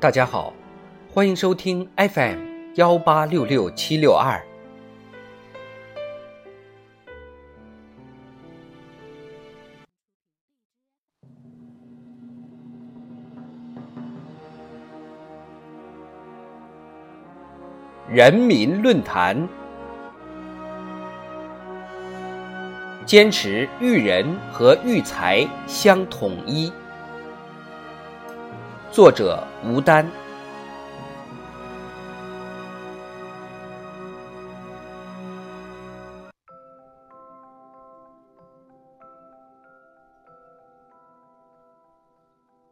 大家好，欢迎收听 FM 幺八六六七六二。人民论坛，坚持育人和育才相统一。作者吴丹。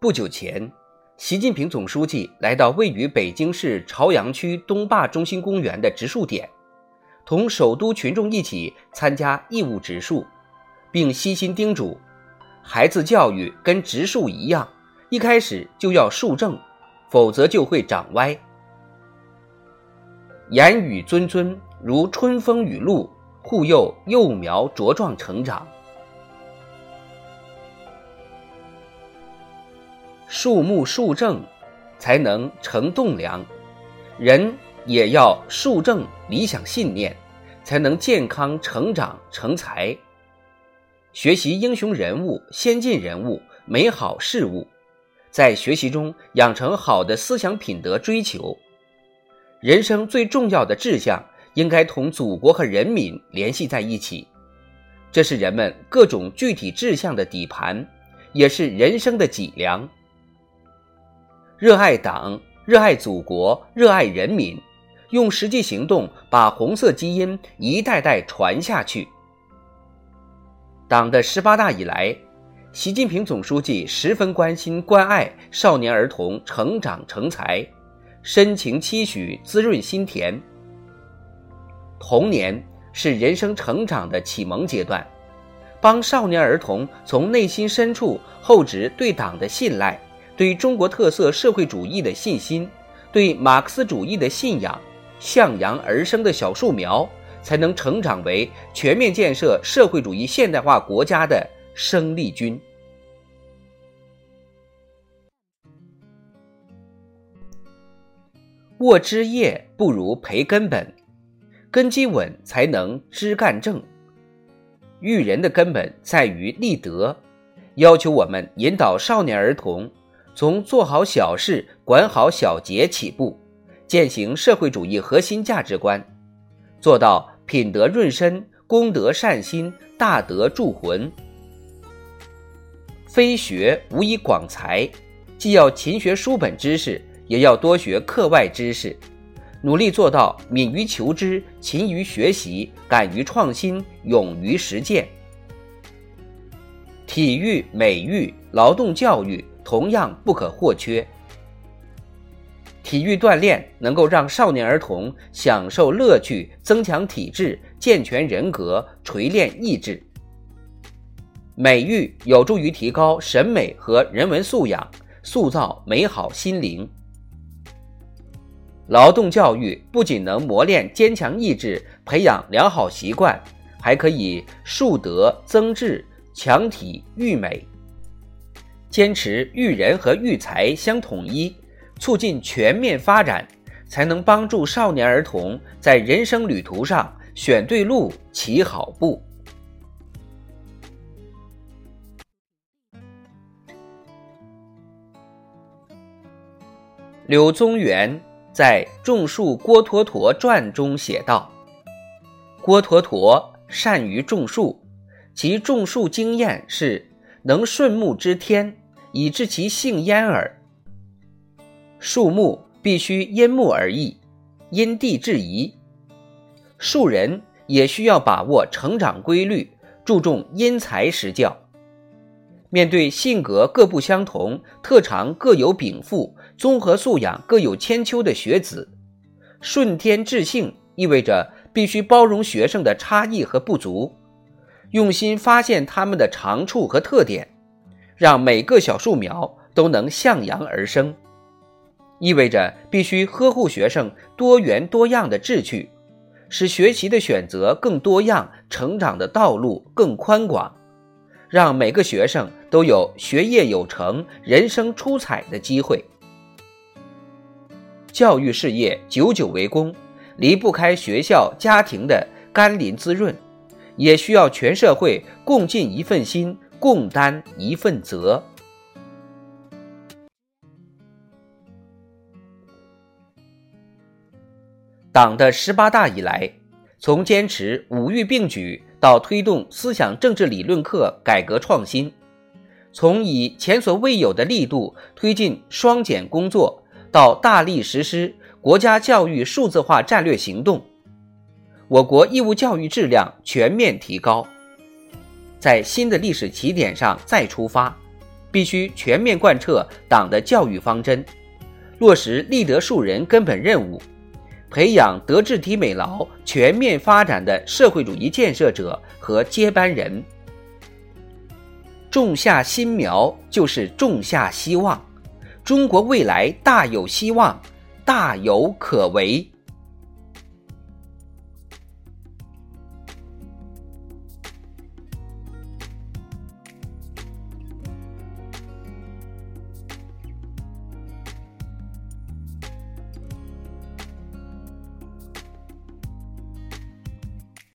不久前，习近平总书记来到位于北京市朝阳区东坝中心公园的植树点，同首都群众一起参加义务植树，并悉心叮嘱：孩子教育跟植树一样。一开始就要树正，否则就会长歪。言语谆谆，如春风雨露，护佑幼苗茁壮成长。树木树正，才能成栋梁；人也要树正理想信念，才能健康成长成才。学习英雄人物、先进人物、美好事物。在学习中养成好的思想品德追求，人生最重要的志向应该同祖国和人民联系在一起，这是人们各种具体志向的底盘，也是人生的脊梁。热爱党，热爱祖国，热爱人民，用实际行动把红色基因一代代传下去。党的十八大以来。习近平总书记十分关心关爱少年儿童成长成才，深情期许，滋润心田。童年是人生成长的启蒙阶段，帮少年儿童从内心深处厚植对党的信赖、对中国特色社会主义的信心、对马克思主义的信仰，向阳而生的小树苗，才能成长为全面建设社会主义现代化国家的。生力军，握枝叶不如培根本，根基稳才能枝干正。育人的根本在于立德，要求我们引导少年儿童从做好小事、管好小节起步，践行社会主义核心价值观，做到品德润身、功德善心、大德铸魂。非学无以广才，既要勤学书本知识，也要多学课外知识，努力做到敏于求知、勤于学习、敢于创新、勇于实践。体育、美育、劳动教育同样不可或缺。体育锻炼能够让少年儿童享受乐趣，增强体质，健全人格，锤炼意志。美育有助于提高审美和人文素养，塑造美好心灵。劳动教育不仅能磨练坚强意志，培养良好习惯，还可以树德增智，强体育美。坚持育人和育才相统一，促进全面发展，才能帮助少年儿童在人生旅途上选对路，起好步。柳宗元在《种树郭橐驼传》中写道：“郭橐驼善于种树，其种树经验是能顺木之天，以致其性焉耳。树木必须因木而异，因地制宜。树人也需要把握成长规律，注重因材施教。”面对性格各不相同、特长各有禀赋、综合素养各有千秋的学子，顺天致性意味着必须包容学生的差异和不足，用心发现他们的长处和特点，让每个小树苗都能向阳而生；意味着必须呵护学生多元多样的志趣，使学习的选择更多样，成长的道路更宽广。让每个学生都有学业有成、人生出彩的机会。教育事业久久为功，离不开学校、家庭的甘霖滋润，也需要全社会共尽一份心，共担一份责。党的十八大以来，从坚持五育并举到推动思想政治理论课改革创新，从以前所未有的力度推进双减工作到大力实施国家教育数字化战略行动，我国义务教育质量全面提高。在新的历史起点上再出发，必须全面贯彻党的教育方针，落实立德树人根本任务。培养德智体美劳全面发展的社会主义建设者和接班人，种下新苗就是种下希望，中国未来大有希望，大有可为。